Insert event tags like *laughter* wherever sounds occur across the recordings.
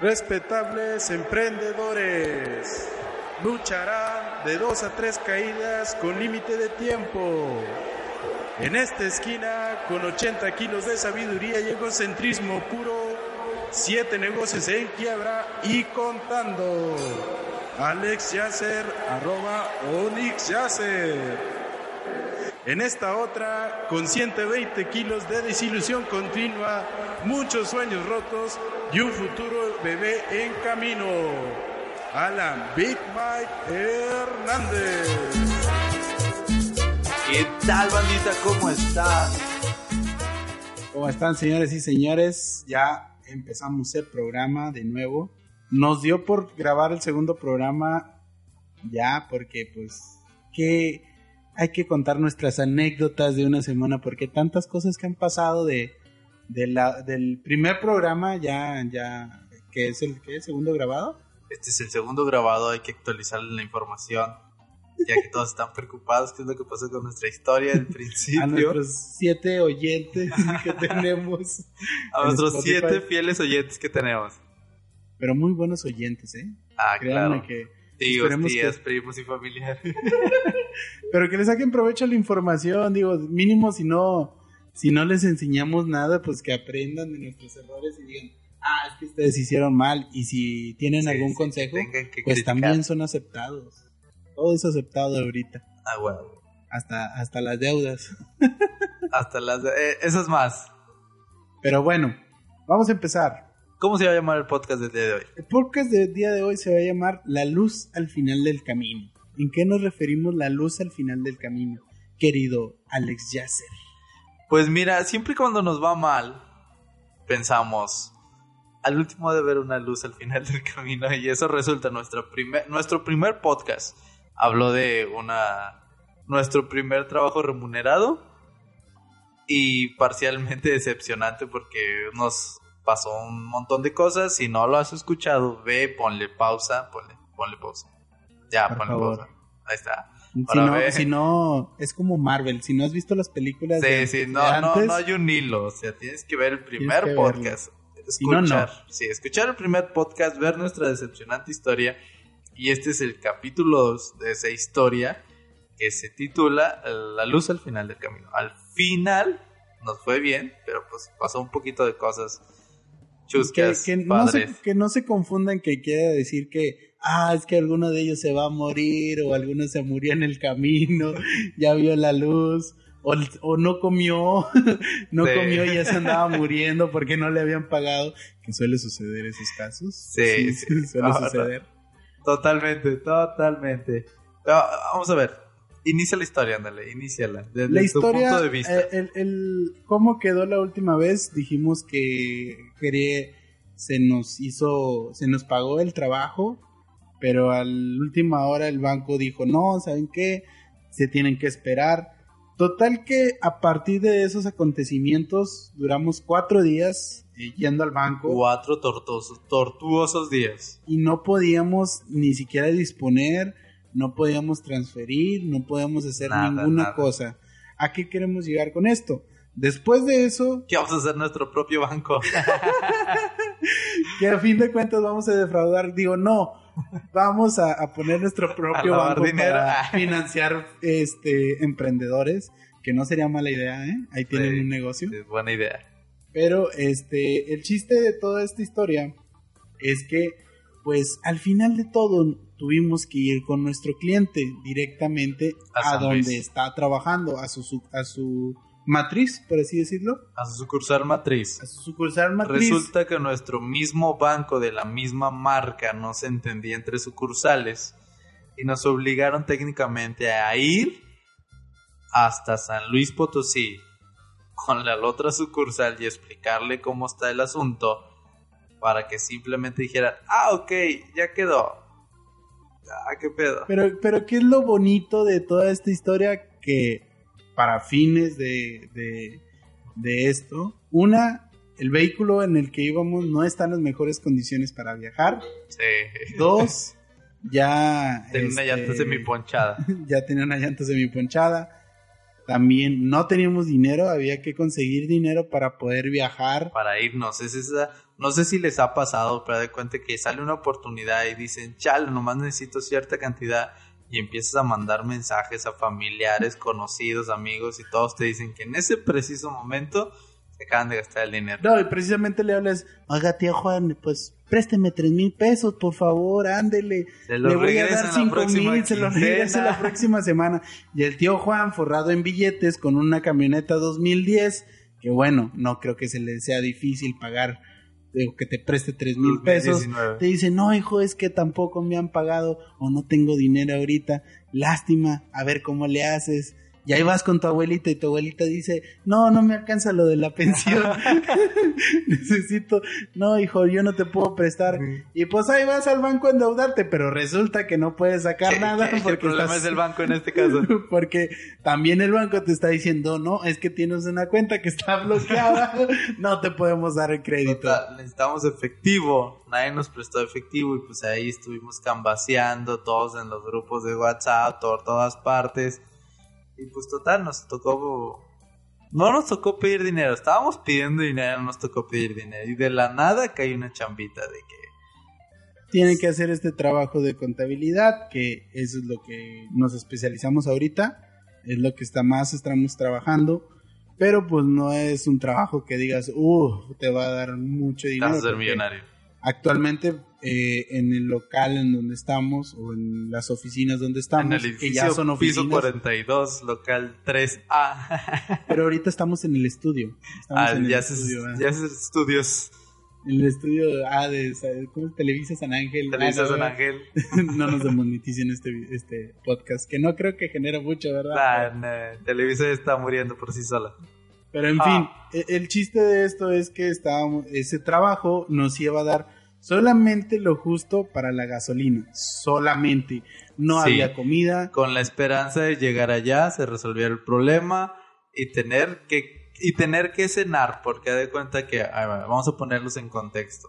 Respetables emprendedores, lucharán de dos a tres caídas con límite de tiempo. En esta esquina, con 80 kilos de sabiduría y egocentrismo puro, siete negocios en quiebra y contando. Alex Yasser, arroba Onyx Yasser. En esta otra, con 120 kilos de desilusión continua, muchos sueños rotos y un futuro bebé en camino. Alan Big Mike Hernández. ¿Qué tal, bandita? ¿Cómo están? ¿Cómo están, señores y señores? Ya empezamos el programa de nuevo. Nos dio por grabar el segundo programa ya, porque pues, que hay que contar nuestras anécdotas de una semana, porque tantas cosas que han pasado de, la, del primer programa, ya, ya, que es el, ¿qué, segundo grabado. Este es el segundo grabado, hay que actualizar la información, ya que todos están preocupados, qué es lo que pasó con nuestra historia del principio. A nuestros siete oyentes que *laughs* tenemos. A nuestros siete fieles oyentes que tenemos. Pero muy buenos oyentes, ¿eh? Ah, claro. que Tíos, tías, primos y familiares. *laughs* Pero que les saquen provecho a la información, digo, mínimo si no, si no les enseñamos nada, pues que aprendan de nuestros errores y digan, ah, es que ustedes hicieron mal. Y si tienen algún consejo, pues también son aceptados. Todo es aceptado ahorita. Ah, bueno. Hasta, hasta las deudas. *laughs* hasta las... De eh, eso es más. Pero bueno, vamos a empezar. ¿Cómo se va a llamar el podcast del día de hoy? El podcast del día de hoy se va a llamar La luz al final del camino. ¿En qué nos referimos la luz al final del camino, querido Alex Yasser? Pues mira, siempre cuando nos va mal, pensamos, al último de ver una luz al final del *laughs* camino y eso resulta nuestro primer, nuestro primer podcast. Habló de una nuestro primer trabajo remunerado y parcialmente *laughs* decepcionante porque nos pasó un montón de cosas. Si no lo has escuchado, ve, ponle pausa, ponle, ponle pausa. Ya, ponle pausa. Ahí está. *laughs* Si no, si no, es como Marvel. Si no has visto las películas. Sí, sí, no, no, no hay un hilo. O sea, tienes que ver el primer podcast. Escuchar, sí, escuchar el primer podcast, ver nuestra decepcionante historia. Y este es el capítulo 2 de esa historia que se titula La luz al final del camino. Al final nos fue bien, pero pues pasó un poquito de cosas que, no se, que no se confundan que quiera decir que, ah, es que alguno de ellos se va a morir o alguno se murió en el camino, *laughs* ya vio la luz. O, no comió, *laughs* no comió y ya se andaba muriendo porque no le habían pagado, que suele suceder esos casos. Sí, sí, *laughs* suele suceder. Totalmente, totalmente. Ah, vamos a ver, Inicia la historia, ándale, iníciala. Desde la historia, tu punto de vista. Eh, el, cómo quedó la última vez, dijimos que quería, se nos hizo, se nos pagó el trabajo, pero a la última hora el banco dijo, no, ¿saben qué? Se tienen que esperar. Total que a partir de esos acontecimientos duramos cuatro días eh, yendo al banco. Cuatro tortuosos días. Y no podíamos ni siquiera disponer no podíamos transferir, no podíamos hacer ninguna cosa. ¿A qué queremos llegar con esto? Después de eso... ¿Qué vamos a hacer nuestro propio banco? *laughs* que a fin de cuentas vamos a defraudar. Digo, no, vamos a, poner nuestro propio banco para financiar este, emprendedores, que no sería mala idea, ¿eh? Ahí tienen un negocio. Es buena idea. Pero este, el chiste de toda esta historia es que, pues, al final de todo, tuvimos que ir con nuestro cliente directamente a, donde está trabajando, a su, a su matriz, por así decirlo. A su sucursal matriz. A su sucursal matriz. Resulta que nuestro mismo banco de la misma marca no se entendía entre sucursales y nos obligaron técnicamente a ir hasta San Luis Potosí con la otra sucursal y explicarle cómo está el asunto para que simplemente dijera, ah, ok, ya quedó, Ah, qué pedo. Pero, pero ¿qué es lo bonito de toda esta historia? Que para fines de, de, esto, una, el vehículo en el que íbamos no está en las mejores condiciones para viajar. Sí. Dos, ya... Tenía una llanta este, semiponchada. *laughs* ya tenía una llanta semiponchada. También no teníamos dinero, había que conseguir dinero para poder viajar. Para irnos, es esa No sé si les ha pasado, pero de cuenta que sale una oportunidad y dicen, chale, nomás necesito cierta cantidad y empiezas a mandar mensajes a familiares, conocidos, amigos y todos te dicen que en ese preciso momento se acaban de gastar el dinero. No, y precisamente le hablas, oiga, tío Juan, pues présteme tres mil pesos, por favor, ándele. Se Le voy a dar cinco mil, se lo regresa la próxima semana. Y el tío Juan, forrado en billetes, con una camioneta 2010, que bueno, no creo que se le sea difícil pagar, digo, que te preste tres mil pesos. 2019. Te dice, no, hijo, es que tampoco me han pagado o no tengo dinero ahorita. Lástima, a ver cómo le haces. Y ahí vas con tu abuelita y tu abuelita dice, no, no me alcanza lo de la pensión. *laughs* *laughs* Necesito, no, hijo, yo no te puedo prestar. Y pues ahí vas al banco a endeudarte, pero resulta que no puedes sacar nada que *laughs* el porque problema estás- es el banco en este caso. porque también el banco te está diciendo, no, es que tienes una cuenta que está bloqueada, no te podemos dar el crédito. Necesitamos efectivo. Nadie nos prestó efectivo y pues ahí estuvimos cambaseando todos en los grupos de WhatsApp, por todas partes. Y pues total, nos tocó... No nos tocó pedir dinero, estábamos pidiendo dinero, no nos tocó pedir dinero. Y de la nada cae una chambita de que... tienen que hacer este trabajo de contabilidad, que eso es lo que nos especializamos ahorita, es lo que está más estamos trabajando, pero pues no es un trabajo que digas, uh, te va a dar mucho dinero. Vas a ser millonario. Actualmente eh, en el local en donde estamos o en las oficinas donde estamos, En el que edificio ya son piso oficinas, 42, local 3A. *laughs* pero ahorita estamos en el estudio. Estamos Ah, en el ya, estudio, ¿verdad? ya haces estudios. En el estudio A de ¿cómo es? Televisa San Ángel. Televisa Ah, San. Ángel. *laughs* no nos demoneticen este, este podcast, que no creo que genera mucho, ¿verdad? Nah, nah, Televisa está muriendo por sí sola. Pero en Ah. fin, e- el chiste de esto es que estábamos, ese trabajo nos iba a dar solamente lo justo para la gasolina, solamente. No Sí. había comida, con la esperanza de llegar allá, se resolviera el problema y tener que y tener que cenar, porque de cuenta que vamos a ponerlos en contexto.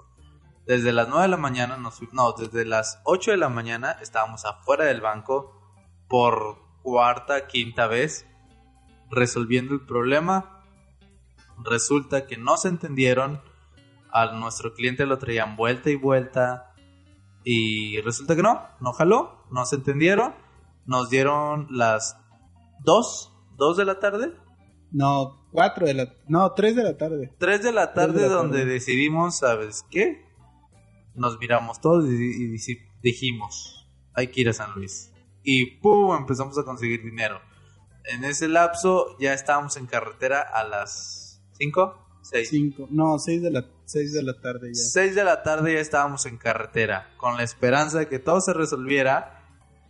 Desde las 9 de la mañana nos no, desde las 8 de la mañana estábamos afuera del banco por cuarta, quinta vez resolviendo el problema. Resulta que no se entendieron, a nuestro cliente lo traían vuelta y vuelta y resulta que no, no jaló, no se entendieron. Nos dieron las 2, 2 de la tarde, no, cuatro de la, no, tres de la tarde. 3 de la Tres de tarde la donde tarde. decidimos, ¿sabes qué? Nos miramos todos y, dijimos, hay que ir a San Luis. Y ¡pum! empezamos a conseguir dinero. En ese lapso ya estábamos en carretera a las 5, 6. Cinco, no, seis de la, seis de la tarde ya. 6 de la tarde ya estábamos en carretera, con la esperanza de que todo se resolviera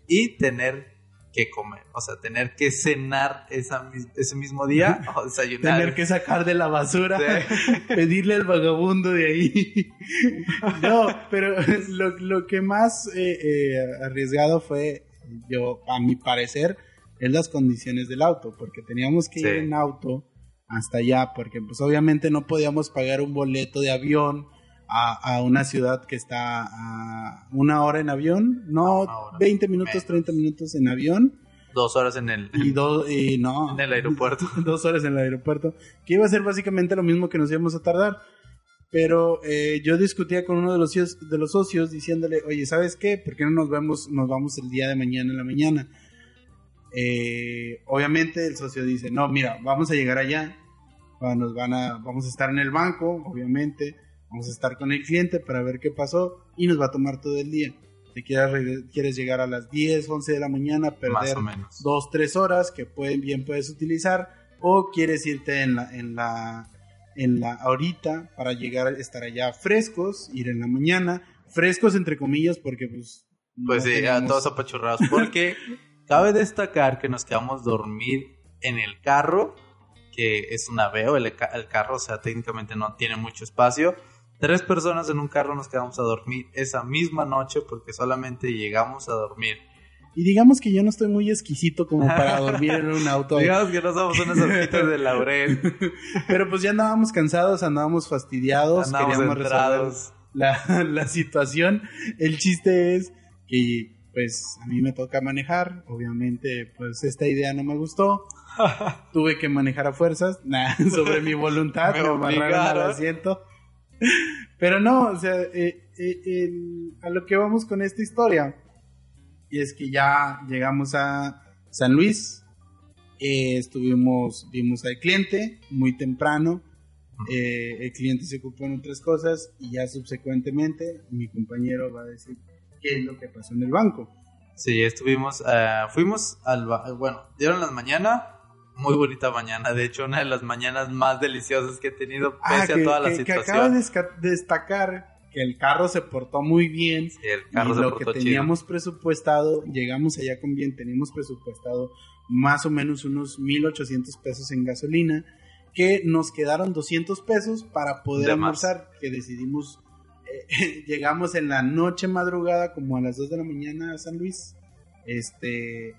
y tener que comer, o sea, tener que cenar esa, ese mismo día *laughs* o desayunar. Tener que sacar de la basura, Sí. *laughs* pedirle al vagabundo de ahí. *laughs* no, pero lo, lo que más eh, eh, arriesgado fue, yo, a mi parecer, es las condiciones del auto, porque teníamos que Sí. ir en auto hasta allá, porque pues obviamente no podíamos pagar un boleto de avión a, a una ciudad que está a una hora en avión, no, una hora. 20 minutos, Menos. 30 minutos en avión Dos horas en el, y dos, y no, *laughs* en el aeropuerto. *laughs* dos horas en el aeropuerto, que iba a ser básicamente lo mismo que nos íbamos a tardar. Pero eh, yo discutía con uno de los, socios, de los socios diciéndole, oye, ¿sabes qué? ¿Por qué no nos vemos, nos vamos el día de mañana en la mañana? Eh, obviamente el socio dice, no, mira, vamos a llegar allá, nos van a, vamos a estar en el banco, obviamente, vamos a estar con el cliente para ver qué pasó y nos va a tomar todo el día. Te quieres, quieres llegar a las 10, 11 de la mañana, perder o menos. dos, tres horas que pueden, bien puedes utilizar o quieres irte en la, en la, en la ahorita para llegar estar allá frescos, ir en la mañana, frescos entre comillas porque pues... Pues no sí, ya teníamos- todos apachurrados. Porque *laughs* cabe destacar que nos quedamos dormir en el carro, que es una veo, el, el carro, o sea, técnicamente no tiene mucho espacio. Tres personas en un carro nos quedamos a dormir esa misma noche porque solamente llegamos a dormir. Y digamos que yo no estoy muy exquisito como para *laughs* dormir en un auto. Digamos que no somos unas hojitas de laurel, *laughs* Pero pues ya andábamos cansados, andábamos fastidiados, andamos queríamos resolver entrados. la, *laughs* la situación. El chiste es que pues a mí me toca manejar, obviamente pues esta idea no me gustó. *laughs* Tuve que manejar a fuerzas, *laughs* nah, sobre mi voluntad, Me me, amarraron al asiento. Pero no, o sea, eh, eh, el- a lo que vamos con esta historia y es que ya llegamos a San Luis, eh, estuvimos, vimos al cliente muy temprano, el cliente se ocupó en otras cosas y ya subsecuentemente mi compañero va a decir qué es lo que pasó en el banco. Sí, estuvimos, fuimos al, bueno, dieron las mañanas, muy bonita mañana, de hecho una de las mañanas más deliciosas que he tenido Ah, pese que, a toda la que- que situación. acaba de desca- destacar que el carro se portó muy bien Sí, el carro y se lo portó que chido. teníamos presupuestado, llegamos allá con bien, teníamos presupuestado más o menos unos 1800 pesos en gasolina, que nos quedaron 200 pesos para poder De más. almorzar, que decidimos, eh, *laughs* llegamos en la noche madrugada como a las 2 de la mañana a San Luis, este,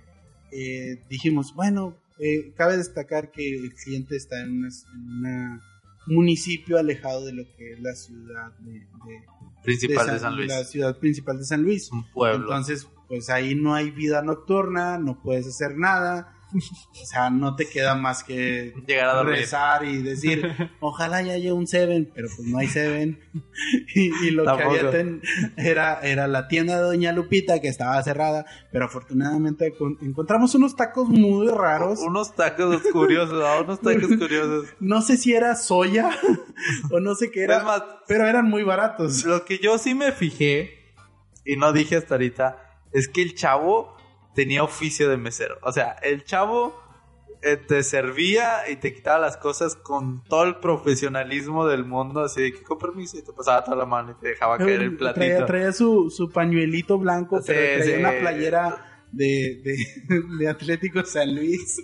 eh, dijimos, bueno, eh, cabe destacar que el cliente está en una municipio alejado de lo que es la ciudad de, de- Principal de de San Luis. la ciudad principal de San Luis. Un pueblo. Entonces, pues ahí no hay vida nocturna, no puedes hacer nada. O sea, no te queda más que Llegar a rezar y decir, *laughs* ojalá ya haya un Seven, pero pues no hay Seven. *laughs* y, y lo Tampoco. que había ten- era, era la tienda de Doña Lupita que estaba cerrada, pero afortunadamente con- encontramos unos tacos muy raros. Unos tacos curiosos, ¿no? unos tacos curiosos. *laughs* No sé si era soya o no sé qué era, más, pero eran muy baratos. lo que yo sí me fijé, y no dije hasta ahorita, es que el chavo tenía oficio de mesero. O sea, el chavo eh, te servía y te quitaba las cosas con todo el profesionalismo del mundo, así de que con permiso y te pasaba toda la mano y te dejaba caer el platito. Traía, traía su, su pañuelito blanco, Sí, pero traía sí. una playera de, de, de Atlético San Luis.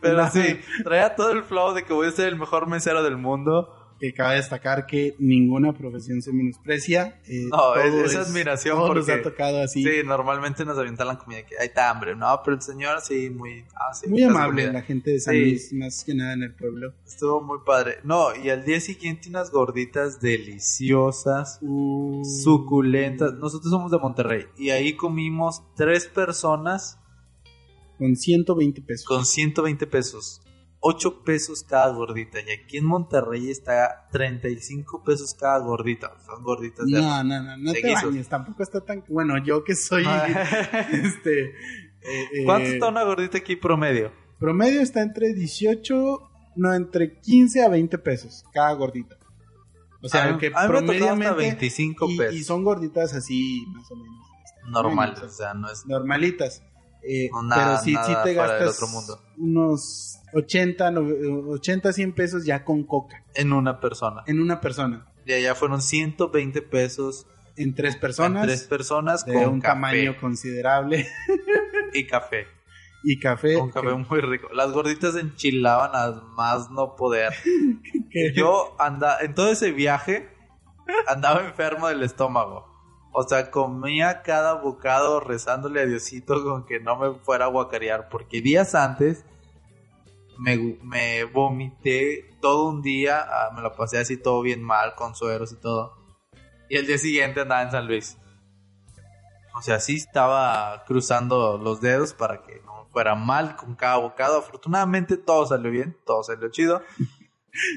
Pero *laughs* No. sí, traía todo el flow de que voy a ser el mejor mesero del mundo. Que cabe destacar que ninguna profesión se menosprecia. eh, No, es- es admiración Todo nos porque- ha tocado así. Sí, normalmente nos avientan la comida que hay está hambre, ¿no? Pero el señor sí, muy... ah, sí, Muy amable la gente de San Sí. Luis, más que nada en el pueblo. Estuvo muy padre. No, y al día siguiente unas gorditas deliciosas, Uh, suculentas. Nosotros somos de Monterrey y ahí comimos tres personas Con 120 pesos. con 120 pesos. 8 pesos cada gordita. Y aquí en Monterrey está 35 pesos cada gordita. Son gorditas de... No, no, no, no te guisos. bañes. Tampoco está tan... Bueno, yo que soy... *laughs* este... eh, eh, ¿Cuánto está una gordita aquí promedio? Promedio está entre 18, no, entre 15 a 20 pesos cada gordita. O sea, A mí- que a mí me ha tocado hasta promediamente 25 y, pesos. y son gorditas así más o menos este, Normales, o sea, no es... normalitas. Eh, No, nada- pero sí, sí nada te gastas otro mundo. unos 80, no- 80, 100 pesos ya con coca En una persona. en una persona. Y allá fueron 120 pesos En tres personas. en tres personas de con un café tamaño considerable. *laughs* y café. Y café. Un café muy rico. Las gorditas enchilaban a más no poder. *laughs* que- Yo andaba, en todo ese viaje, andaba enfermo del estómago. O sea, comía cada bocado rezándole a Diosito con que no me fuera a guacarear. Porque días antes me, me vomité todo un día. ah, me lo pasé así todo bien mal, con sueros y todo. Y el día siguiente andaba en San Luis. O sea, sí estaba cruzando los dedos para que no fuera mal con cada bocado. Afortunadamente todo salió bien, todo salió chido.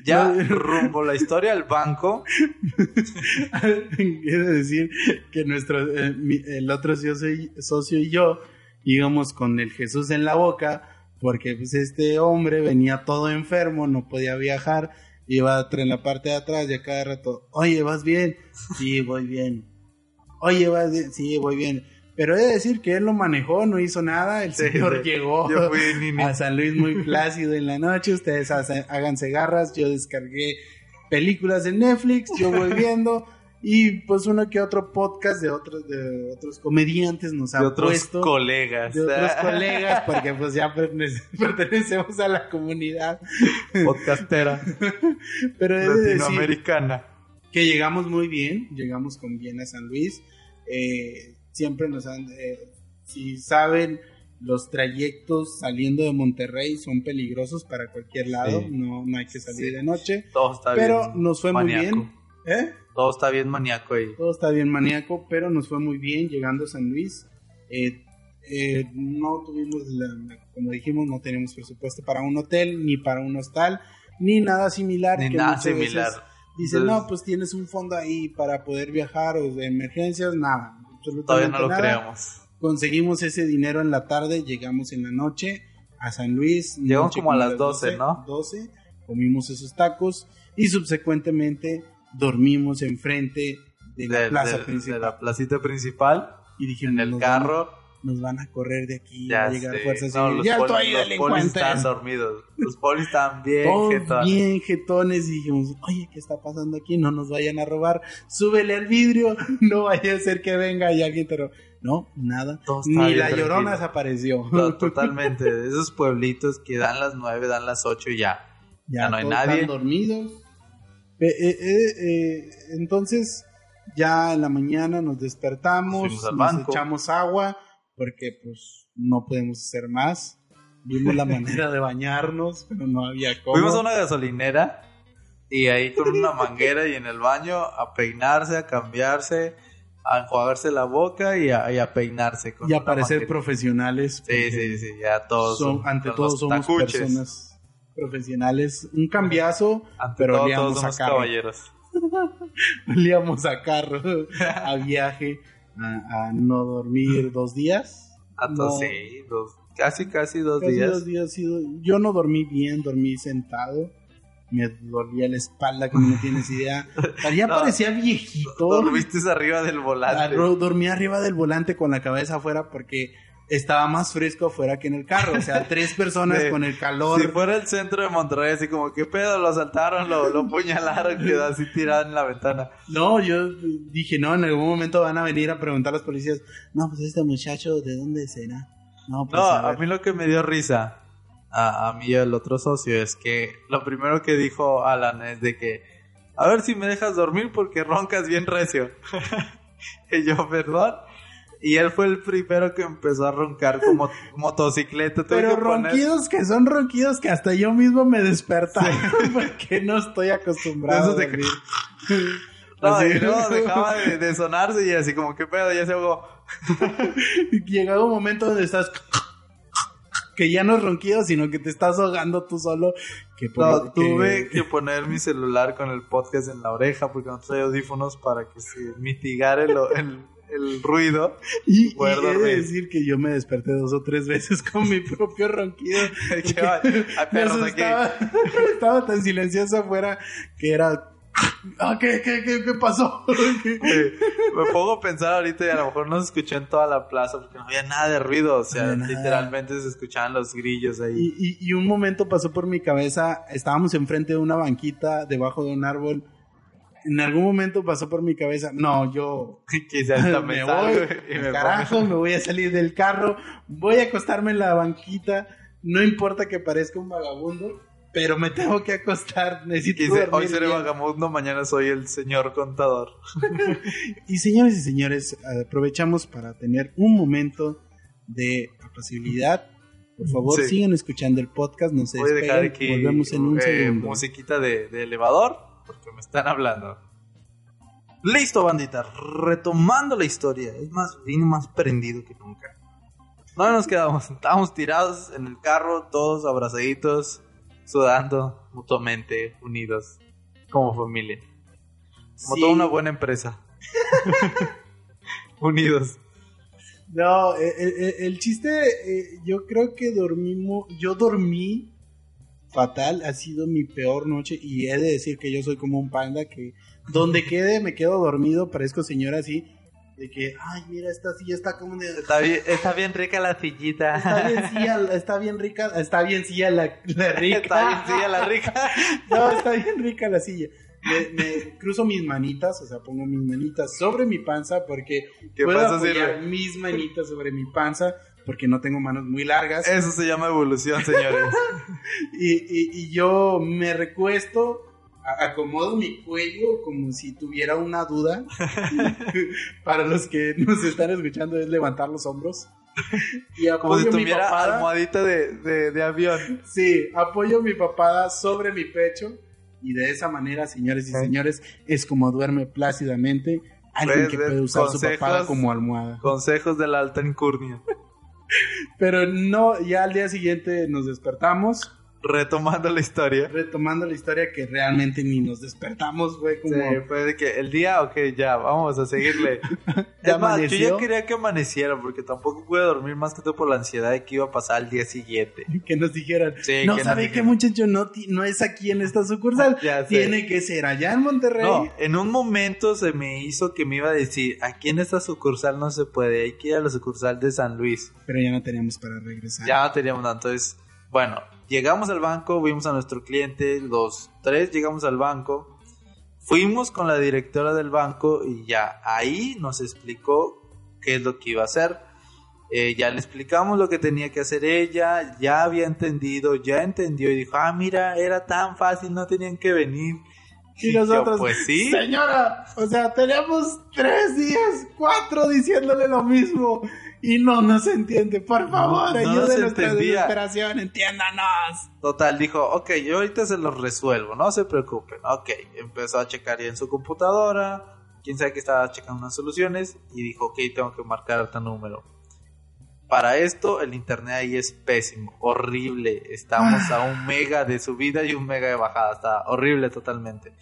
Ya rumbo la historia al banco. *laughs* Quiero decir que nuestro, eh, mi- el otro socio y, socio y yo íbamos con el Jesús en la boca porque pues este hombre venía todo enfermo, no podía viajar, iba en la parte de atrás y a cada rato, oye, ¿vas bien? Sí, voy bien. Oye, ¿vas bien? Sí, voy bien. Pero he de decir que él lo manejó, no hizo nada, el Sí, señor llegó Yo fui nini. a San Luis muy plácido en la noche, ustedes hace- háganse garras, yo descargué películas de Netflix, yo voy *laughs* viendo y pues uno que otro podcast de otros de otros comediantes nos De ha otros puesto colegas. de otros colegas *laughs* porque pues ya pertene- pertenecemos a la comunidad, Podcastera. *laughs* pero de decir Latinoamericana. que llegamos muy bien, llegamos con bien a San Luis, eh, siempre nos han, eh, si saben, los trayectos saliendo de Monterrey son peligrosos para cualquier lado, Sí. no, no hay que salir Sí. de noche, Todo está pero bien. nos fue muy maníaco. bien, ¿eh? Todo está bien maníaco ahí. todo está bien maníaco, pero nos fue muy bien llegando a San Luis. Eh, eh, no tuvimos, la- como dijimos, no tenemos presupuesto para un hotel, ni para un hostal, ni nada similar. Ni que nada similar. Dice, Entonces- no, pues tienes un fondo ahí para poder viajar o de emergencias, nada. Absolutamente Todavía no lo nada. creemos. Conseguimos ese dinero en la tarde, llegamos en la noche a San Luis. Llegamos como a las 12, ¿no? 12, comimos esos tacos y subsecuentemente dormimos enfrente de la De, plaza de- principal. de la placita principal, y dijimos, en el carro. Nos van a correr de aquí, Ya va a llegar sé. fuerzas No, los ¡Ya poli- estoy, los polis están dormidos. Los polis están *laughs* bien Todos jetones. bien jetones y dijimos, oye, ¿qué está pasando aquí? No nos vayan a robar, súbele al vidrio, *laughs* no vaya a ser que venga y alguien te ro-". No, nada. Ni la llorona desapareció. No, *laughs* totalmente. Esos pueblitos que dan las 9, dan las 8 y ya. Ya no hay todos nadie. Están dormidos. Eh, eh, eh, entonces, ya en la mañana nos despertamos, nos banco. echamos agua, porque pues no podemos hacer más. Vimos la manera de bañarnos, pero no había cómo. Fuimos a una gasolinera y ahí con una *laughs* manguera y en el baño a peinarse, a cambiarse, a enjuagarse la boca y a, y a peinarse. Con y a parecer manguera. profesionales. Sí, sí, sí, ya todos. son- son- ante todo somos tacuches. personas profesionales. Un cambiazo, Ante pero todo, todos a somos carro. caballeros. *laughs* olíamos a carro, a viaje, a, a no dormir *laughs* dos días. A todos, No. sí, dos- casi, casi dos Casi días. dos días sí, Yo no dormí bien, dormí sentado. Me dolía la espalda, como no tienes idea. Ya *laughs* No. parecía viejito. Dormiste arriba del volante. Dormí arriba del volante con la cabeza afuera porque estaba más fresco afuera que en el carro. O sea, *laughs* tres personas Sí. con el calor. Si fuera el centro de Monterrey, así como, ¿qué pedo? Lo asaltaron, lo, lo puñalaron, *laughs* quedó así tirado en la ventana. No, yo dije, no, en algún momento van a venir a preguntar a los policías, no, pues este muchacho, ¿de dónde será? No, pues No, a a mí lo que me dio risa, a, a mí y al otro socio, es que lo primero que dijo Alan es de que, a ver si me dejas dormir porque roncas bien recio. *laughs* y yo, perdón. Y él fue el primero que empezó a roncar como *laughs* motocicleta. Tuve Pero que poner- ronquidos que son ronquidos que hasta yo mismo me despertaba *laughs* porque no estoy acostumbrado dormir. *laughs* No, Así. y luego dejaba de, de sonarse y así como, ¿qué pedo? Ya se ahogó. Llegaba un momento donde estás que ya no es ronquido, sino que te estás ahogando tú solo. Que No, que- tuve que poner mi celular con el podcast en la oreja porque no traía audífonos para que se mitigara el, el- el ruido. Y, y he de decir que yo me desperté dos o tres veces *laughs* con mi propio ronquido. *laughs* *laughs* Estaba, tan silencioso afuera que era. Ah, ¿qué, qué, qué, qué pasó? Me pongo a pensar ahorita y a lo mejor no se escuchó en toda la plaza porque no había nada de ruido. O sea, No literalmente se escuchaban los grillos ahí. Y, y- y un momento pasó por mi cabeza, estábamos enfrente de una banquita, debajo de un árbol. En algún momento pasó por mi cabeza, no, yo *laughs* Quizás *laughs* me voy, y me carajo, me voy a salir del carro, voy a acostarme en la banquita, no importa que parezca un vagabundo, pero me tengo que acostar, necesito Dice, hoy seré bien". vagamundo, mañana soy el señor contador. *laughs* Y señores y señores, aprovechamos para tener un momento de apacibilidad. Por favor, Sí. sigan escuchando el podcast, no se Voy a dejar despeguen, volvemos en un eh, segundo. musiquita de, de elevador porque me están hablando. Listo, bandita. Retomando la historia. Es más, vine más prendido que nunca. No nos quedamos. Estábamos tirados en el carro, todos abrazaditos, sudando mutuamente, unidos, como familia. Como Sí. toda una buena empresa. *laughs* unidos. No, el chiste, eh, yo creo que dormimos, yo dormí fatal, ha sido mi peor noche y he de decir que yo soy como un panda que donde quede me quedo dormido, parezco señora así, de que, ay, mira, esta silla está como de... Está bien, está bien rica la sillita. Está bien silla, está bien rica, está bien silla la, la rica. Está bien silla la rica. *laughs* No, está bien rica la silla. Me, me cruzo mis manitas, o sea, pongo mis manitas sobre mi panza porque ¿Qué puedo pasa, apoyar mis manitas sobre mi panza porque no tengo manos muy largas. Eso se llama evolución, señores. *laughs* Y, y- y yo me recuesto, acomodo mi cuello como si tuviera una duda. *laughs* Para los que nos están escuchando es levantar los hombros. Y Como si apoyo mi tuviera papada. almohadita de, de, de avión. Sí, apoyo mi papada sobre mi pecho. Y de esa manera, señores y señores, es como duerme plácidamente alguien Ves, que puede usar su consejos. papada como almohada. Consejos de la alta incurnia. Pero no, ya al día siguiente nos despertamos. Retomando la historia. Retomando la historia que realmente ni nos despertamos, güey, como... Sí, fue de que el día, ok, ya, vamos a seguirle. *laughs* ¿Ya es más, yo amaneció? ya quería que amaneciera porque tampoco pude dormir más que todo por la ansiedad de que iba a pasar el día siguiente. *laughs* que nos dijeran, Sí, no que sabe qué dijeran. muchacho no, no es aquí en esta sucursal, Ya sé. tiene que ser allá en Monterrey. No, en un momento se me hizo que me iba a decir, aquí en esta sucursal no se puede, hay que ir a la sucursal de San Luis. Pero ya no teníamos para regresar. Ya no teníamos entonces, bueno, llegamos al banco, vimos a nuestro cliente, los tres llegamos al banco, fuimos con la directora del banco y ya ahí nos explicó qué es lo que iba a hacer. Eh, ya le explicamos lo que tenía que hacer ella, ya había entendido, ya entendió y dijo, ah, mira, era tan fácil, no tenían que venir. Y yo, nosotros, pues sí. Señora, o sea, teníamos tres días, cuatro diciéndole lo mismo y no nos entiende. Por favor, No ayude nos a nuestra desesperación, entiéndanos. Total, dijo, ok, yo ahorita se los resuelvo, no se preocupen. Ok, empezó a checar ya en su computadora, quién sabe que estaba checando unas soluciones y dijo, ok, tengo que marcar este número. Para esto, el internet ahí es pésimo, horrible. Estamos a un *laughs* mega de subida y un mega de bajada, está horrible totalmente.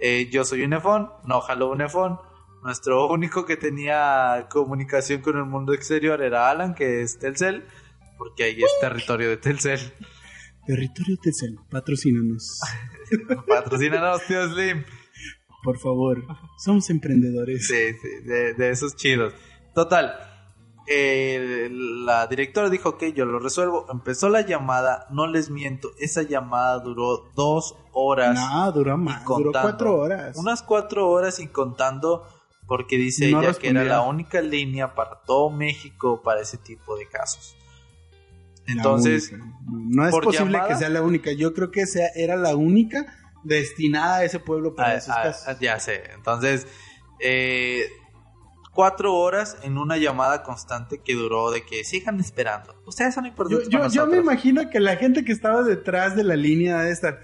Eh, yo soy un iPhone, no jaló un iPhone. Nuestro único que tenía comunicación con el mundo exterior era Alan, que es Telcel, porque ahí es territorio de Telcel. Territorio Telcel, patrocínanos. *laughs* Patrocínanos, tío Slim. Por favor, somos emprendedores. Sí, sí, de, de esos chidos. Total. eh, la directora dijo, ok, yo lo resuelvo. Empezó la llamada, no les miento, esa llamada duró dos horas. No, duró más, duró cuatro horas. Unas cuatro horas y contando, porque dice No ella que era la única línea para todo México para ese tipo de casos. Entonces. No, es posible llamada- que sea la única. Yo creo que sea, era la única destinada a ese pueblo para Ah, esos casos. ya sé. Entonces, eh, cuatro horas en una llamada constante que duró de que sigan esperando. Ustedes son Yo, importantes yo, para yo me nosotros. imagino que la gente que estaba detrás de la línea de esta.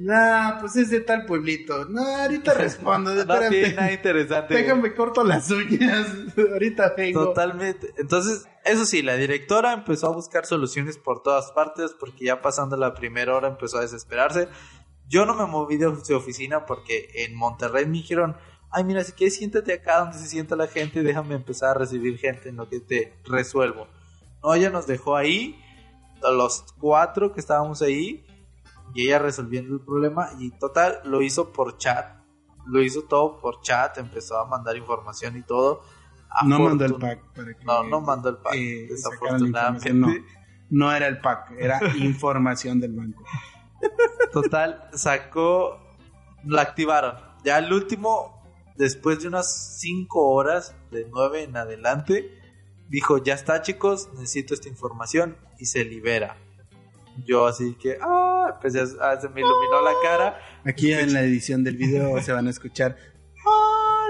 Nah, pues es de tal pueblito. No, ahorita respondo. *laughs* No tiene nada interesante. Déjame corto las uñas. *laughs* ahorita vengo. Totalmente. Entonces, eso sí, la directora empezó a buscar soluciones por todas partes porque ya pasando la primera hora empezó a desesperarse. Yo no me moví de su oficina porque en Monterrey me dijeron, ay mira, si quieres siéntate acá donde se sienta la gente, déjame empezar a recibir gente en lo que te resuelvo. No, ella nos dejó ahí, a los cuatro que estábamos ahí, y ella resolviendo el problema y total lo hizo por chat. Lo hizo todo por chat, empezó a mandar información y todo. No mandó el pack. Para que, No, no mandó el pack, eh, desafortunadamente. No, no era el pack, era *laughs* información del banco. Total, sacó, la activaron. Ya el último, después de unas 5 horas, de 9 en adelante, dijo, ya está chicos, necesito esta información y se libera. Yo así que, ah, pues ya ah, se me iluminó la cara. Aquí en la edición del video *laughs* se van a escuchar.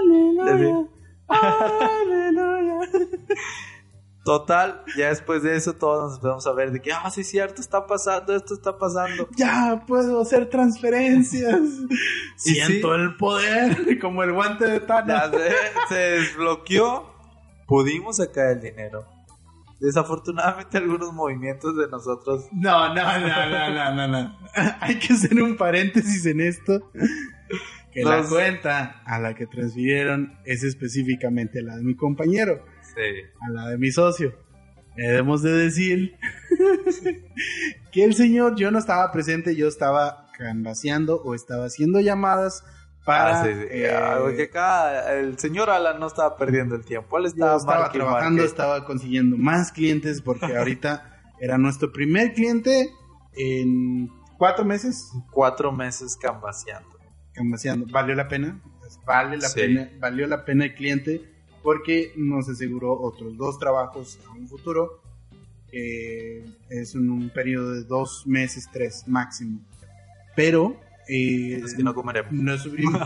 Aleluya, *laughs* aleluya. Total, ya después de eso todos nos empezamos a ver de que, ah, sí es cierto, está pasando, esto está pasando. Ya puedo hacer transferencias. *laughs* Siento sí. el poder, como el guante de Thanos. se, se desbloqueó. Pudimos sacar el dinero. Desafortunadamente algunos movimientos de nosotros No, no, no, no, no, no, no. *laughs* Hay que hacer un paréntesis en esto. Que la Nos- cuenta a la que transfirieron es específicamente la de mi compañero, sí, a la de mi socio. Debemos de decir *laughs* que el señor, yo no estaba presente, yo estaba canvaseando o estaba haciendo llamadas para... Ah, sí, sí. eh, Ah, porque acá el señor Alan no estaba perdiendo el tiempo. Él estaba, trabajando, estaba consiguiendo más clientes porque *laughs* ahorita era nuestro primer cliente en cuatro meses Cuatro meses canvaseando. canvaseando. ¿Valió la pena? Pues vale la Sí. pena, valió la pena el cliente porque nos aseguró otros dos trabajos a un futuro que es en un periodo de dos meses, tres máximo. Pero eh, Es que no comeremos. no supimos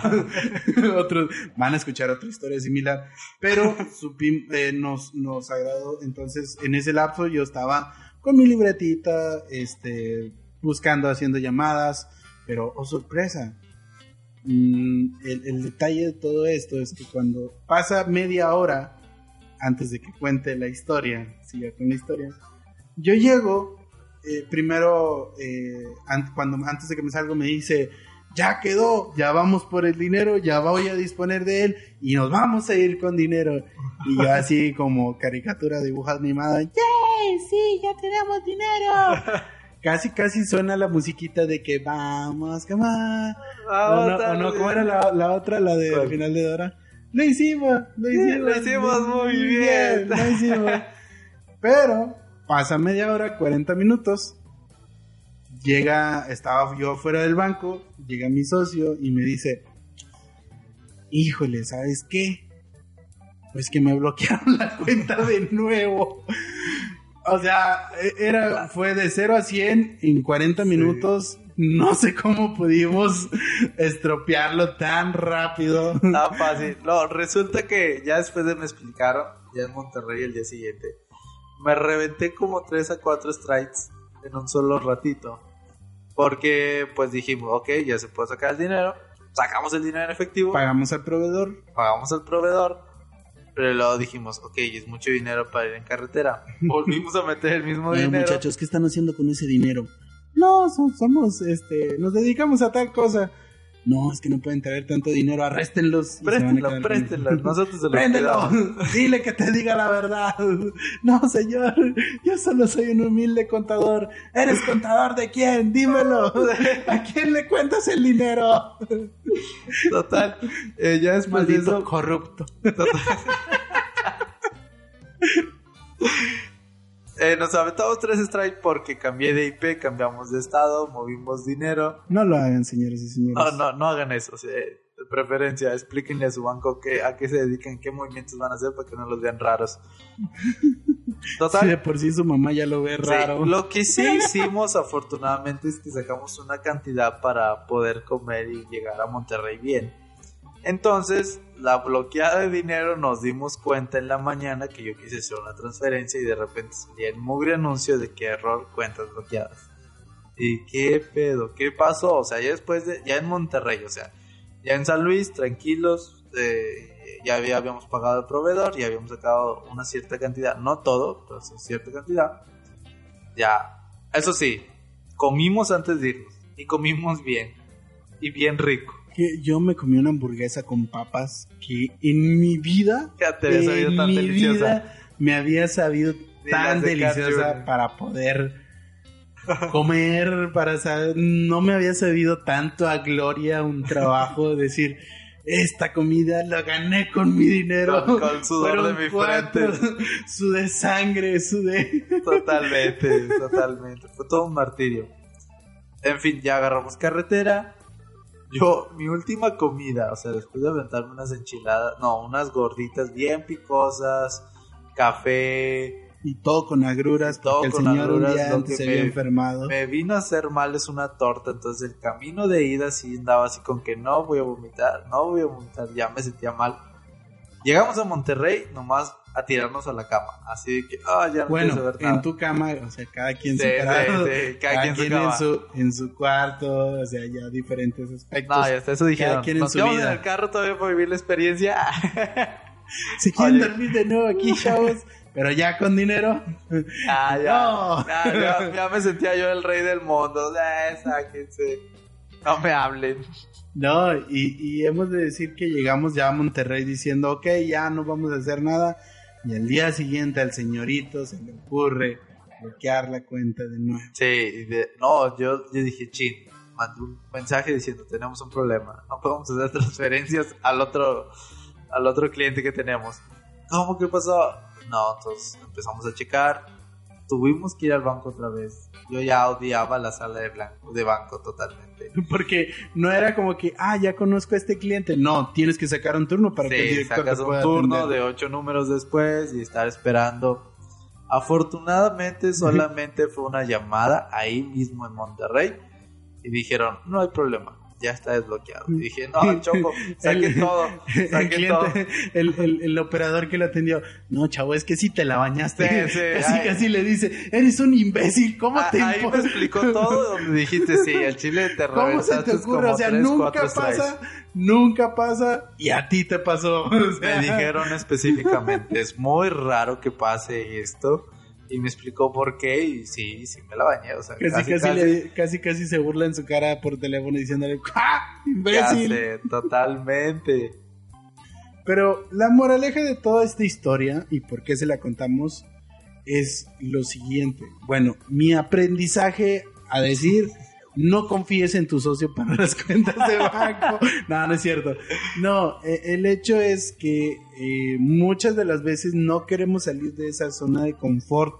*laughs* otros van a escuchar otra historia similar. Pero *laughs* supim- eh, nos nos agradó. Entonces en ese lapso yo estaba con mi libretita este buscando haciendo llamadas. Pero oh sorpresa. Mm, el, el detalle de todo esto es que cuando pasa media hora antes de que cuente la historia siga con la historia yo llego eh, primero, eh, an- cuando antes de que me salgo, me dice, ya quedó, ya vamos por el dinero, ya voy a disponer de él y nos vamos a ir con dinero. Y yo así como caricatura dibujo animada, ¡yay! Sí, ya tenemos dinero. *laughs* Casi, casi suena la musiquita de que vamos, come on. O no, o no, ¿cómo era la, la otra, la del ¿Cuál? final de Dora? Lo hicimos, lo Sí, hicimos. lo hicimos muy bien. Lo hicimos. *laughs* Pero pasa media hora, 40 minutos. Llega, estaba yo fuera del banco, llega mi socio y me dice, híjole, ¿sabes qué? Pues que me bloquearon la *laughs* cuenta de nuevo. O sea, e- era, fue de 0 a 100 en 40 minutos. No sé cómo pudimos estropearlo tan rápido. Tan fácil. No, resulta que ya después de me explicaron, ya en Monterrey el día siguiente, me reventé como 3 a 4 strikes en un solo ratito. Porque pues dijimos, ok, ya se puede sacar el dinero, sacamos el dinero en efectivo, Pagamos al proveedor. pagamos al proveedor, pero luego dijimos, ok, es mucho dinero para ir en carretera. *laughs* Volvimos a meter el mismo dinero. muchachos, ¿qué están haciendo con ese dinero? No, so- somos, este, nos dedicamos a tal cosa. No, es que no pueden traer tanto dinero, arréstenlos. y se van a Préstenlo, quedar con- préstenlo, nosotros se lo Préndelo, dile que te diga la verdad. No, señor, yo solo soy un humilde contador. ¿Eres contador de quién? Dímelo. *laughs* ¿A quién le cuentas el dinero? Total, eh, ya de Maldito corrupto. Eh, nos aventamos tres strikes porque cambié de IP, cambiamos de estado, movimos dinero. No lo hagan, señores y señores. No, no, no hagan eso. o sea, de preferencia, explíquenle a su banco qué, a qué se dedican, qué movimientos van a hacer para que no los vean raros. *laughs* Total. Si de por sí su mamá ya lo ve sí, raro. lo que sí hicimos afortunadamente es que sacamos una cantidad para poder comer y llegar a Monterrey bien. Entonces, la bloqueada de dinero nos dimos cuenta en la mañana que yo quise hacer una transferencia y de repente salía el mugre anuncio de que error cuentas bloqueadas. ¿Y qué pedo? ¿Qué pasó? O sea, ya después de, ya en Monterrey, o sea, ya en San Luis, tranquilos, eh, ya había- habíamos pagado al proveedor, ya habíamos sacado una cierta cantidad, no todo, pero sí cierta cantidad. Ya, eso sí, comimos antes de irnos y comimos bien y bien rico. Que yo me comí una hamburguesa con papas que en mi vida, Ya te había sabido en tan mi deliciosa. vida me había sabido Ni tan de deliciosa para poder *laughs* comer, para saber, no me había sabido tanto a gloria un trabajo, *laughs* decir, esta comida la gané con mi dinero. Con- con *laughs* sudor Fueron de mi cuatro, frente. Sudé sangre, sudé. Totalmente, totalmente. Fue todo un martirio. En fin, ya agarramos carretera. Yo, mi última comida, o sea, después de aventarme unas enchiladas, no, unas gorditas bien picosas, café, Y todo con agruras, Todo porque el con señor un agruras, día lo antes que se me- había enfermado. me vino a hacer mal es una torta, entonces el camino de ida sí andaba así con que no voy a vomitar, no voy a vomitar, ya me sentía mal. Llegamos a Monterrey nomás a tirarnos a la cama, así de que, ah, ya no Bueno, nada. en tu cama, o sea, cada quien Sí, separado, sí, sí, cada quien su cama. en su en su cuarto, o sea, ya diferentes aspectos. No, ya hasta eso dijeron. cada quien en su vida. en el carro todavía para vivir la experiencia. *laughs* Si quieren Oye. dormir de nuevo aquí, *laughs* chavos, pero ya con dinero. ah, *laughs* ya, No. ya, ya, ya me sentía yo el rey del mundo. Eh, sáquense. No me hablen. No, y, y hemos de decir que llegamos ya a Monterrey diciendo, ok, ya no vamos a hacer nada. Y al día siguiente al señorito se le ocurre bloquear la cuenta de nuevo. Sí, de- no, yo, yo dije, chin, mandé un mensaje diciendo, tenemos un problema, no podemos hacer transferencias al otro, al otro cliente que tenemos. ¿Cómo que pasó? No, entonces empezamos a checar, tuvimos que ir al banco otra vez. Yo ya odiaba la sala de, blanco, de banco totalmente. *laughs* Porque no era como que, ah, ya conozco a este cliente. No, tienes que sacar un turno para que el Sí, director sacas te un turno atender. de ocho números después y estar esperando. Afortunadamente solamente fue una llamada ahí mismo en Monterrey y dijeron, no hay problema, ya está desbloqueado. Y dije, no, *laughs* Choco, saque El- todo, *laughs* El, saque todo. el, el- el operador que lo atendió, no, chavo, es que sí te la bañaste. Sí, sí, *laughs* casi, ay. casi le dice, eres un imbécil, ¿cómo Ah, te ahí me explicó todo donde dijiste, sí, el chile te ¿Cómo se te ocurre? O sea, tres, nunca pasa, nunca pasa, y a ti te pasó. O sea, Me dijeron específicamente, es muy raro que pase esto. Y me explicó por qué y sí, sí me la bañé. O sea, Casi casi, le- casi, casi se burla en su cara por teléfono diciéndole ¡Ah! ¡Imbécil! sé, totalmente. Pero la moraleja de toda esta historia y por qué se la contamos es lo siguiente. Bueno, mi aprendizaje a decir, no confíes en tu socio para las *laughs* cuentas de banco. *laughs* no, no es cierto. No, eh, el hecho es que eh, muchas de las veces no queremos salir de esa zona de confort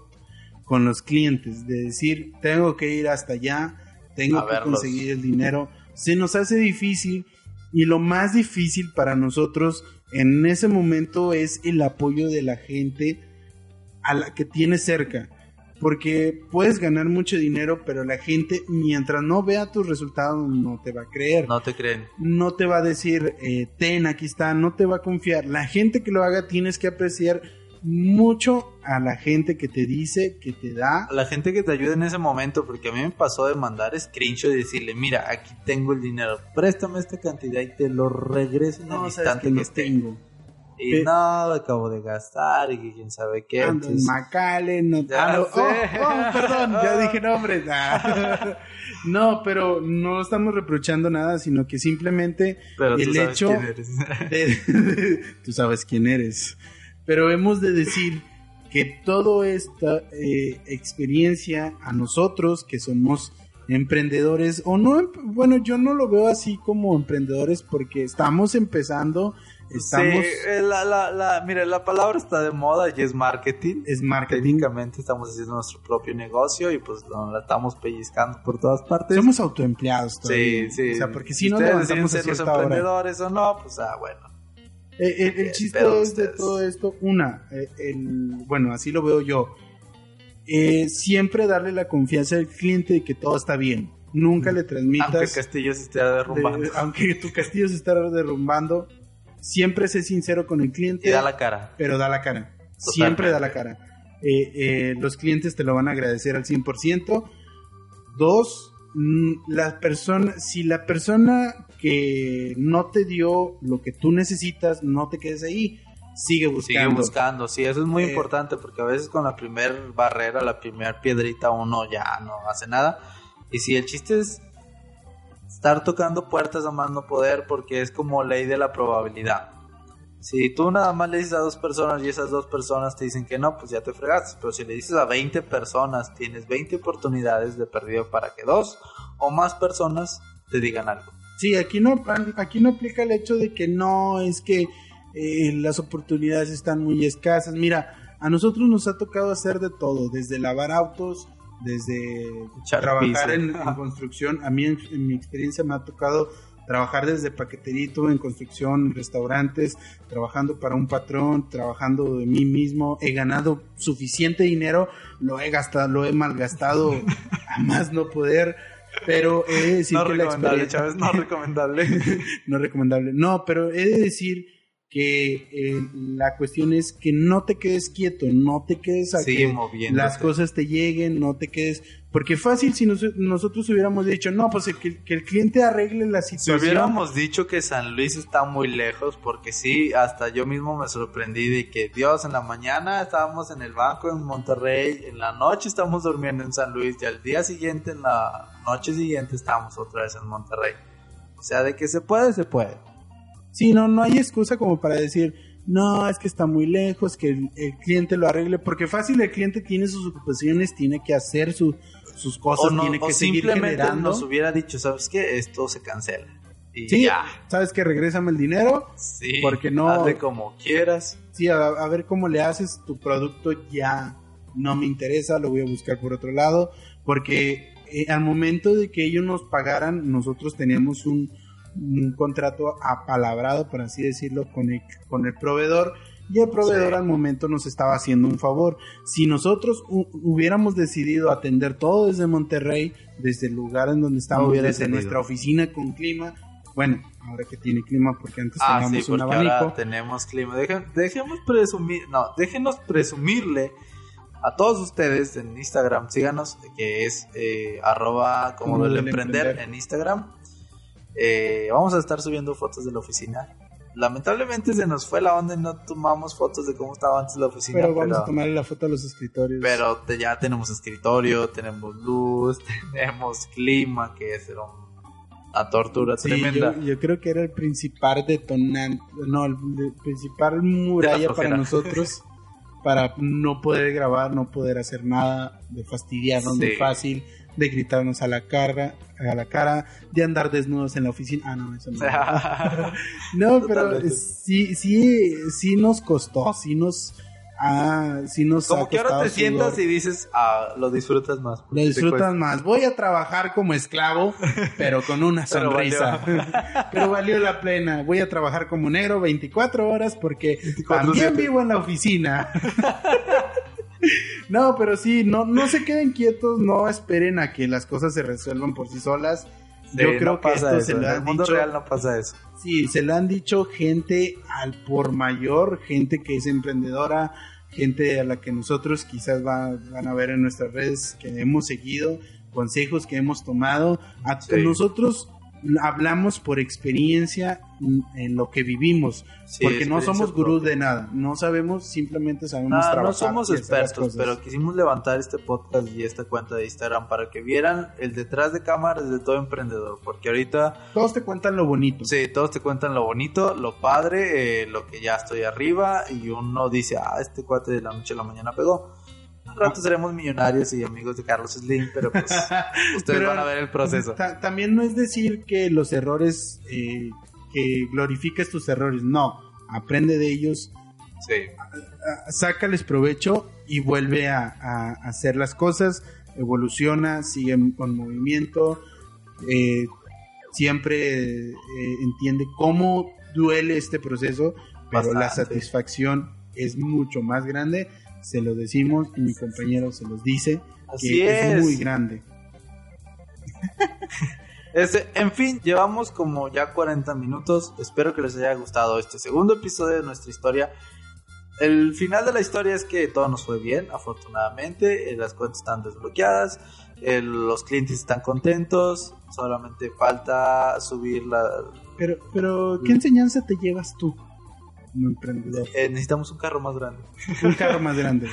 con los clientes, de decir, tengo que ir hasta allá, tengo A que verlos. conseguir el *laughs* dinero. Se nos hace difícil y lo más difícil para nosotros en ese momento es el apoyo de la gente a la que tienes cerca. Porque puedes ganar mucho dinero, pero la gente, mientras no vea tus resultados, no te va a creer. No te creen. No te va a decir, eh, ten, aquí está, no te va a confiar. La gente que lo haga tienes que apreciar mucho a la gente que te dice, que te da. A la gente que te ayude en ese momento, porque a mí me pasó de mandar screenshot y decirle, mira, aquí tengo el dinero, préstame esta cantidad y te lo regreso en el No, sabes instante que que, no esté. tengo. Y no, acabo de gastar y quién sabe qué. Ando en no, Ya oh, oh, perdón, ya *laughs* dije nombres. Ah. *laughs* No, pero no estamos reprochando nada, sino que simplemente pero el hecho eres. *laughs* de- tú sabes quién eres. Pero hemos de decir que toda esta eh, experiencia a nosotros que somos emprendedores o no, em- bueno, yo no lo veo así como emprendedores porque estamos empezando, estamos Sí, eh, la, la, la, mira, la palabra está de moda y es marketing. es marketing. Técnicamente estamos haciendo nuestro propio negocio y pues lo- la estamos pellizcando por todas partes. Somos autoempleados todavía. Sí, sí. O sea, porque si no levantamos ser los hora. emprendedores o no, pues ah, bueno. Eh, el, el chiste es de todo esto, una, eh, el, bueno, así lo veo yo. Eh, siempre darle la confianza al cliente de que todo está bien. Nunca le transmitas. Aunque Castillo se esté derrumbando. de- aunque tu castillo se está derrumbando, siempre sé sincero con el cliente, y da la cara. pero da la cara. Siempre da la cara. Eh, eh, los clientes te lo van a agradecer al 100%. Dos, mm, la persona, si la persona que no te dio lo que tú necesitas, no te quedes ahí. Sigue buscando. Sigue buscando, sí, eso es muy Eh, importante porque a veces con la primer barrera, la primer piedrita uno ya no hace nada. Y si el chiste es estar tocando puertas a más no poder porque es como ley de la probabilidad. Si tú nada más le dices a dos personas y esas dos personas te dicen que no, pues ya te fregaste. Pero si le dices a 20 personas, tienes 20 oportunidades de perdido para que dos o más personas te digan algo. Sí, aquí no, aquí no aplica el hecho de que no, es que eh, las oportunidades están muy escasas. Mira, a nosotros nos ha tocado hacer de todo, desde lavar autos, desde trabajar en, en construcción. A mí, en, en mi experiencia, me ha tocado trabajar desde paqueterito, en construcción, restaurantes, trabajando para un patrón, trabajando de mí mismo. He ganado suficiente dinero, lo he gastado, lo he malgastado *laughs* a más no poder. Pero he de decir no que la experiencia- Chávez, no recomendable. *laughs* no recomendable. No, pero he de decir que eh, la cuestión es que no te quedes quieto, no te quedes a Sigue que moviéndote. las cosas te lleguen, no te quedes... Porque fácil si nos- nosotros hubiéramos dicho, no, pues el que, que el cliente arregle la Si situación. hubiéramos dicho que San Luis está muy lejos, porque sí, hasta yo mismo me sorprendí de que Dios, en la mañana estábamos en el banco en Monterrey, en la noche estamos durmiendo en San Luis y al día siguiente, en la noche siguiente, estábamos otra vez en Monterrey. O sea, de que se puede, se puede. Sí, no, no hay excusa como para decir, no, es que está muy lejos, que el, el cliente lo arregle, porque fácil el cliente tiene sus ocupaciones, tiene que hacer su- sus cosas, O, no- tiene o que seguir simplemente generando. nos hubiera dicho, ¿sabes qué? Esto se cancela. Y Sí, ya. sabes que regrésame el dinero, Sí, porque no- hazle como quieras. sí, a, a ver cómo le haces tu producto ya no me interesa, lo voy a buscar por otro lado, porque eh, al momento de que ellos nos pagaran, nosotros teníamos un, un contrato apalabrado, por así decirlo, con el, con el proveedor. Y el proveedor Sí. al momento nos estaba haciendo un favor. Si nosotros hu- hubiéramos decidido atender todo desde Monterrey, desde el lugar en donde estábamos, desde tenido. nuestra oficina con clima, bueno, ahora que tiene clima, porque antes Ah, teníamos sí, un abanico. ahora tenemos clima. Dejen- dejemos presumir, no, déjenos presumirle a todos ustedes en Instagram, síganos, que es eh, arroba como del del emprender emprender. en Instagram. Eh, vamos a estar subiendo fotos de la oficina lamentablemente se nos fue la onda y no tomamos fotos de cómo estaba antes la oficina. Pero vamos a tomarle la foto a los escritorios. Pero te- ya tenemos escritorio, tenemos luz, *laughs* tenemos clima, que es una tortura Sí, tremenda. yo, yo creo que era el principal detonante, no, el, el principal muralla para nosotros para no poder grabar, no poder hacer nada, de fastidiarnos Sí. fácil, de gritarnos a la cara, a la cara, de andar desnudos en la oficina. Ah, no, eso no. *laughs* No, pero sí, sí, sí nos costó, sí nos, ah, sí nos Como ha que ahora te sientas sudor. y dices, ah, lo disfrutas más. Lo disfrutan más. Voy a trabajar como esclavo, *laughs* pero con una Pero sonrisa. *laughs* Pero valió, la pena. Voy a trabajar como negro 24 horas porque 24/7. también vivo en la oficina. No, pero sí, no, no se queden quietos, no esperen a que las cosas se resuelvan por sí solas. Yo creo no que esto eso. se lo En el han mundo dicho. real no pasa eso. Sí, se lo han dicho gente al por mayor, gente que es emprendedora, gente a la que nosotros quizás va- van a ver en nuestras redes que hemos seguido, consejos que hemos tomado. A- Sí. Nosotros hablamos por experiencia en lo que vivimos, Sí, porque no somos gurús propia. de nada, no sabemos, simplemente sabemos trabajar. no somos expertos, pero quisimos levantar este podcast y esta cuenta de Instagram para que vieran el detrás de cámaras de todo emprendedor. Porque ahorita, todos te cuentan lo bonito. sí, todos te cuentan lo bonito, lo padre, eh, lo que ya estoy arriba. Y uno dice, ah, este cuate de la noche a la mañana pegó. Al rato seremos millonarios y amigos de Carlos Slim, pero pues *laughs* ustedes Pero van a ver el proceso. ta- también no es decir que los errores, eh, que glorifiques tus errores, no, aprende de ellos, Sí. sácales provecho y vuelve a, a hacer las cosas, evoluciona, sigue con movimiento, eh, siempre eh, entiende cómo duele este proceso, pero la Bastante. satisfacción es mucho más grande, se lo decimos y mi compañero se los dice, Así que es. es muy grande. *laughs* Este, en fin, llevamos como ya 40 minutos. Espero que les haya gustado este segundo episodio de nuestra historia. El final de la historia es que todo nos fue bien, afortunadamente. eh, Las cuentas están desbloqueadas, eh, los clientes están contentos. Solamente falta subir la. Pero, pero, ¿qué enseñanza te llevas tú como emprendedor? eh, necesitamos un carro más grande. Un carro más grande.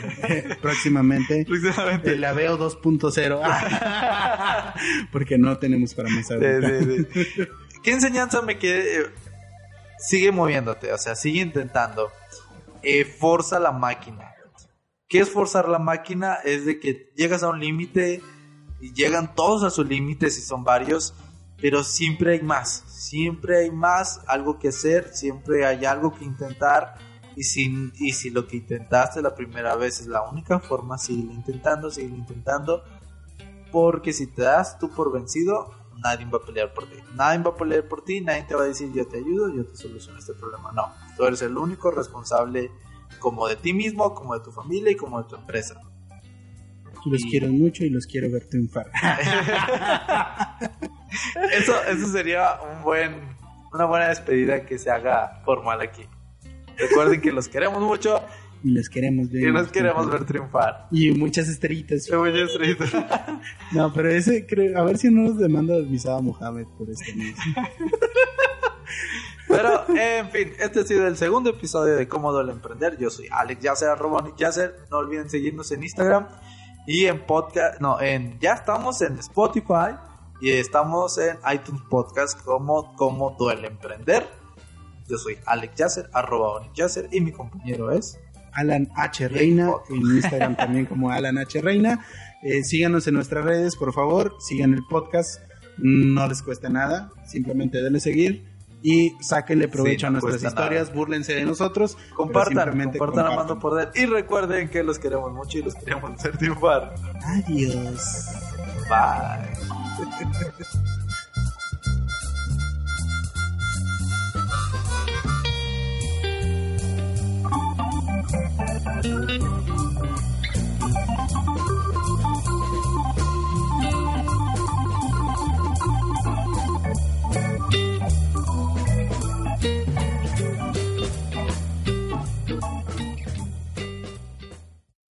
*laughs* Próximamente. Precisamente. El Aveo 2.0. *laughs* Porque no tenemos para más ahorita. ¿Qué enseñanza me quede? Eh, Sigue moviéndote, o sea, sigue intentando. Eh, forza la máquina. ¿Qué es forzar la máquina? Es de que llegas a un límite y llegan todos a su límite si son varios, pero siempre hay más. Siempre hay más, algo que hacer, siempre hay algo que intentar. Y si, y si lo que intentaste la primera vez es la única forma, sigue intentando, sigue intentando. Porque si te das tú por vencido, nadie va a pelear por ti. Nadie va a pelear por ti, nadie te va a decir yo te ayudo, yo te soluciono este problema. No, tú eres el único responsable como de ti mismo, como de tu familia y como de tu empresa. Los Y- quiero mucho y los quiero ver triunfar. *laughs* Eso, eso sería un buen, una buena despedida que se haga formal aquí. Recuerden que los queremos mucho Y los queremos ver. y los queremos ver triunfar. Y muchas estrellitas. Oye, estrellita. *laughs* No, pero ese, creo, a ver si no nos demanda Misada Mohamed por este mes. *laughs* Pero, en fin, este ha sido el segundo episodio de Cómo Duele Emprender. Yo soy Alex Yasser, arroba Yasser. No olviden seguirnos en Instagram y en podcast. No, en, ya estamos en Spotify y estamos en iTunes Podcast como Cómo Duele Emprender. Yo soy Alex Yasser, arroba Yasser y mi compañero es. Alan H. Reina, en Instagram también como Alan H. Reina. Eh, síganos en nuestras redes, por favor. Sigan el podcast. No les cuesta nada. Simplemente denle seguir. Y sáquenle provecho Sí, a nuestras historias. Búrlense de nosotros. Compartan, compartan compartan. Amando Poder. Y recuerden que los queremos mucho y los queremos hacer triunfar. Adiós. Bye. *laughs*